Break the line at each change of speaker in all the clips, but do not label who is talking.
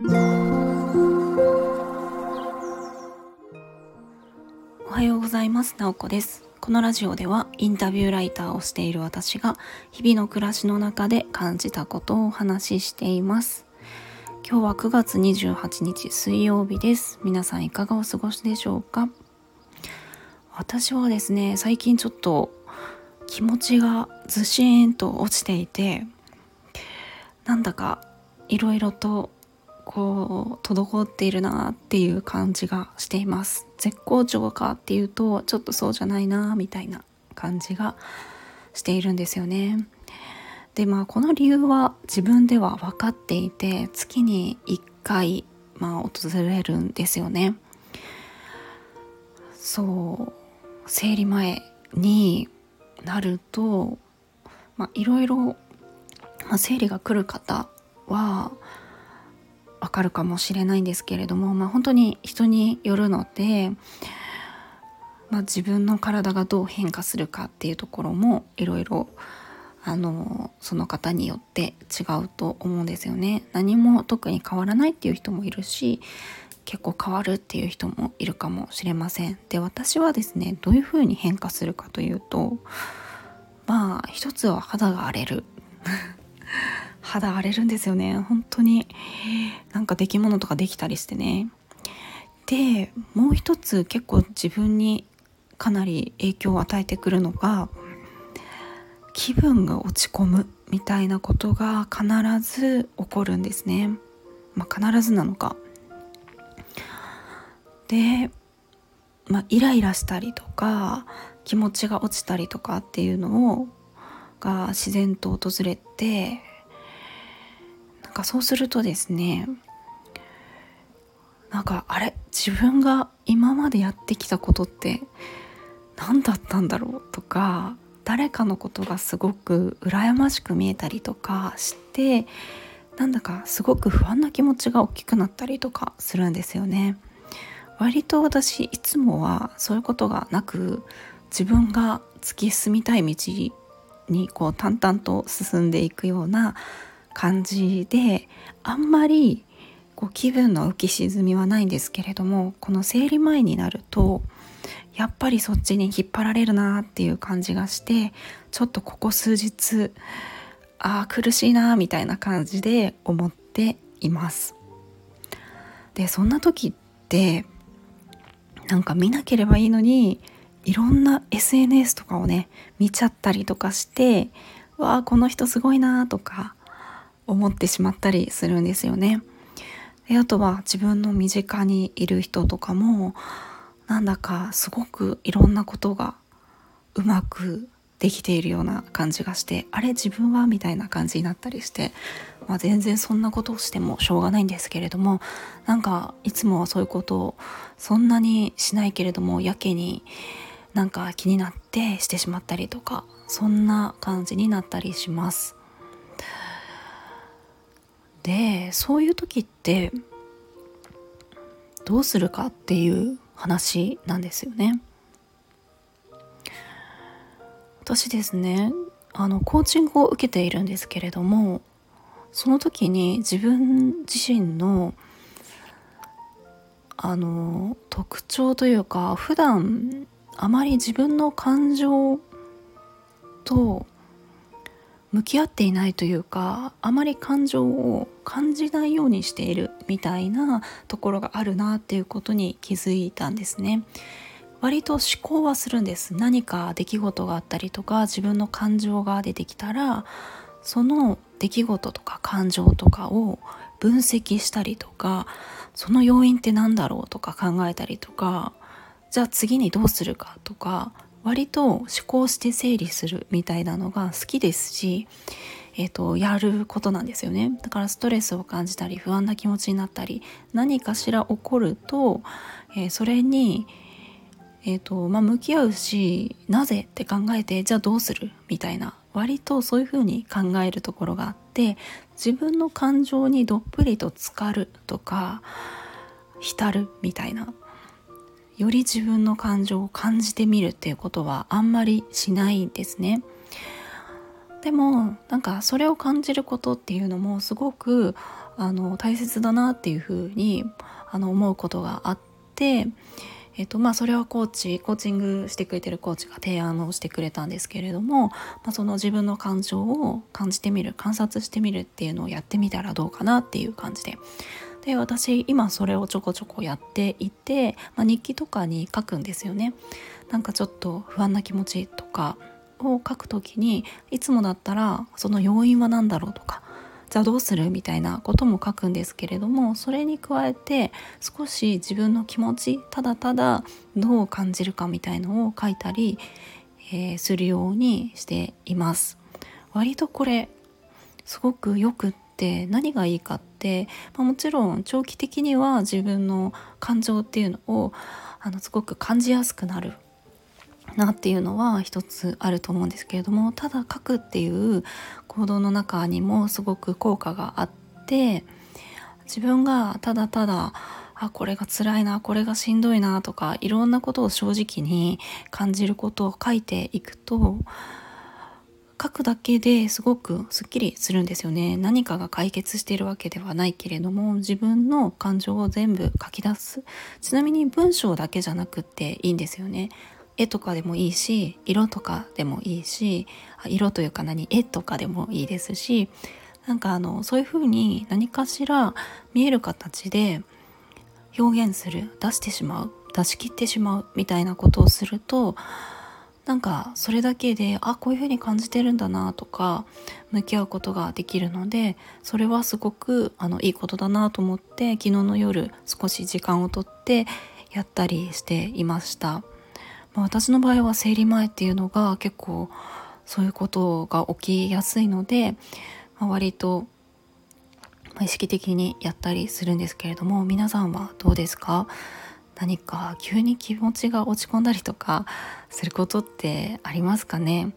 おはようございます。なおこです。このラジオではインタビューライターをしている私が日々の暮らしの中で感じたことをお話ししています。今日は9月28日水曜日です。皆さんいかがお過ごしでしょうか？私はですね、最近ちょっと気持ちがずしーんと落ちていてなんだかいろいろとこう滞っているなっていう感じがしています。絶好調かっていうとちょっとそうじゃないなみたいな感じがしているんですよね。でまあこの理由は自分では分かっていて月に1回まあ訪れるんですよね。そう生理前になるとまあいろいろ生理が来る方はわかるかもしれないんですけれども、まあ、本当に人によるので、まあ、自分の体がどう変化するかっていうところもいろいろあのその方によって違うと思うんですよね。何も特に変わらないっていう人もいるし結構変わるっていう人もいるかもしれません。で私はですねどういうふうに変化するかというとまあ一つは肌が荒れる肌荒れるんですよね本当になんか出来物とかできたりしてねでもう一つ結構自分にかなり影響を与えてくるのが気分が落ち込むみたいなことが必ず起こるんですね。まあ、必ずなのか。で、まあ、イライラしたりとか気持ちが落ちたりとかっていうのをが自然と訪れてなんかそうするとですねなんかあれ自分が今までやってきたことって何だったんだろうとか誰かのことがすごく羨ましく見えたりとかしてなんだかすごく不安な気持ちが大きくなったりとかするんですよね。割と私いつもはそういうことがなく自分が突き進みたい道にこう淡々と進んでいくような感じであんまりこう気分の浮き沈みはないんですけれどもこの生理前になるとやっぱりそっちに引っ張られるなっていう感じがしてちょっとここ数日ああ苦しいなみたいな感じで思っています。でそんな時ってなんか見なければいいのにいろんな SNS とかをね見ちゃったりとかしてわあこの人すごいなとか思ってしまったりするんですよね。であとは自分の身近にいる人とかもなんだかすごくいろんなことがうまくできているような感じがしてあれ自分はみたいな感じになったりして、まあ、全然そんなことをしてもしょうがないんですけれどもなんかいつもはそういうことをそんなにしないけれどもやけになんか気になってしてしまったりとかそんな感じになったりします。でそういう時ってどうするかっていう話なんですよね。私ですねあのコーチングを受けているんですけれどもその時に自分自身のあの特徴というか普段あまり自分の感情と向き合っていないというかあまり感情を感じないようにしているみたいなところがあるなっていうことに気づいたんですね。割と思考はするんです何か出来事があったりとか自分の感情が出てきたらその出来事とか感情とかを分析したりとかその要因って何だろうとか考えたりとかじゃあ次にどうするかとか割と思考して整理するみたいなのが好きですし、えーと、やることなんですよね。だからストレスを感じたり不安な気持ちになったり何かしら起こると、えー、それに、えーとまあ、向き合うしなぜって考えてじゃあどうするみたいな割とそういうふうに考えるところがあって自分の感情にどっぷりと浸かるとか浸るみたいな。より自分の感情を感じてみるっていうことはあんまりしないんですね。でもなんかそれを感じることっていうのもすごくあの大切だなっていうふうにあの思うことがあって、えっとまあ、それはコーチコーチングしてくれてるコーチが提案をしてくれたんですけれども、まあ、その自分の感情を感じてみる観察してみるっていうのをやってみたらどうかなっていう感じで。で私今それをちょこちょこやっていて、まあ、日記とかに書くんですよね。なんかちょっと不安な気持ちとかを書くときにいつもだったらその要因は何だろうとかじゃあどうするみたいなことも書くんですけれどもそれに加えて少し自分の気持ちただただどう感じるかみたいのを書いたり、えー、するようにしています。割とこれすごくよくって何がいいかって、まあ、もちろん長期的には自分の感情っていうのをあのすごく感じやすくなるなっていうのは一つあると思うんですけれどもただ書くっていう行動の中にもすごく効果があって自分がただただあこれが辛いなこれがしんどいなとかいろんなことを正直に感じることを書いていくと書くだけですごくすっきりするんですよね。何かが解決しているわけではないけれども自分の感情を全部書き出す。ちなみに文章だけじゃなくっていいんですよね。絵とかでもいいし色とかでもいいし色というか何絵とかでもいいですしなんかあのそういうふうに何かしら見える形で表現する出してしまう出し切ってしまうみたいなことをするとなんかそれだけであこういうふうに感じてるんだなとか向き合うことができるのでそれはすごくあのいいことだなと思って昨日の夜少し時間をとってやったりしていました。まあ、私の場合は生理前っていうのが結構そういうことが起きやすいので、まあ、割と意識的にやったりするんですけれども皆さんはどうですか？何か急に気持ちが落ち込んだりとかすることってありますかね？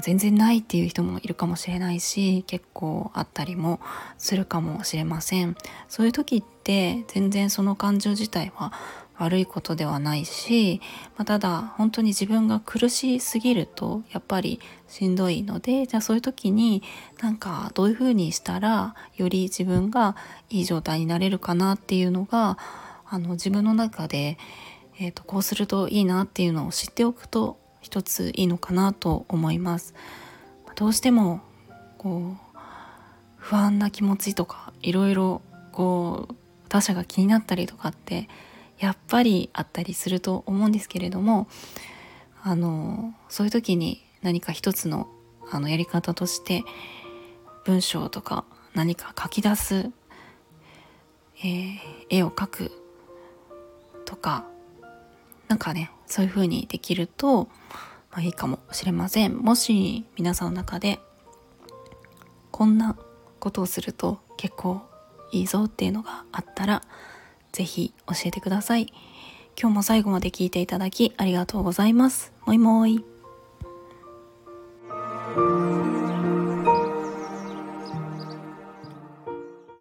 全然ないっていう人もいるかもしれないし結構あったりもするかもしれません。そういう時って全然その感情自体は悪いことではないし、まあ、ただ本当に自分が苦しすぎるとやっぱりしんどいのでじゃあそういう時になんかどういうふうにしたらより自分がいい状態になれるかなっていうのがあの自分の中で、えーと、こうするといいなっていうのを知っておくと一ついいのかなと思います。どうしてもこう不安な気持ちとかいろいろこう他者が気になったりとかってやっぱりあったりすると思うんですけれどもあのそういう時に何か一つのあのやり方として文章とか何か書き出す、えー、絵を描くとかなんかねそういう風にできると、まあ、いいかもしれませんもし皆さんの中でこんなことをすると結構いいぞっていうのがあったら是非教えてください。今日も最後まで聞いていただきありがとうございます。もいもい。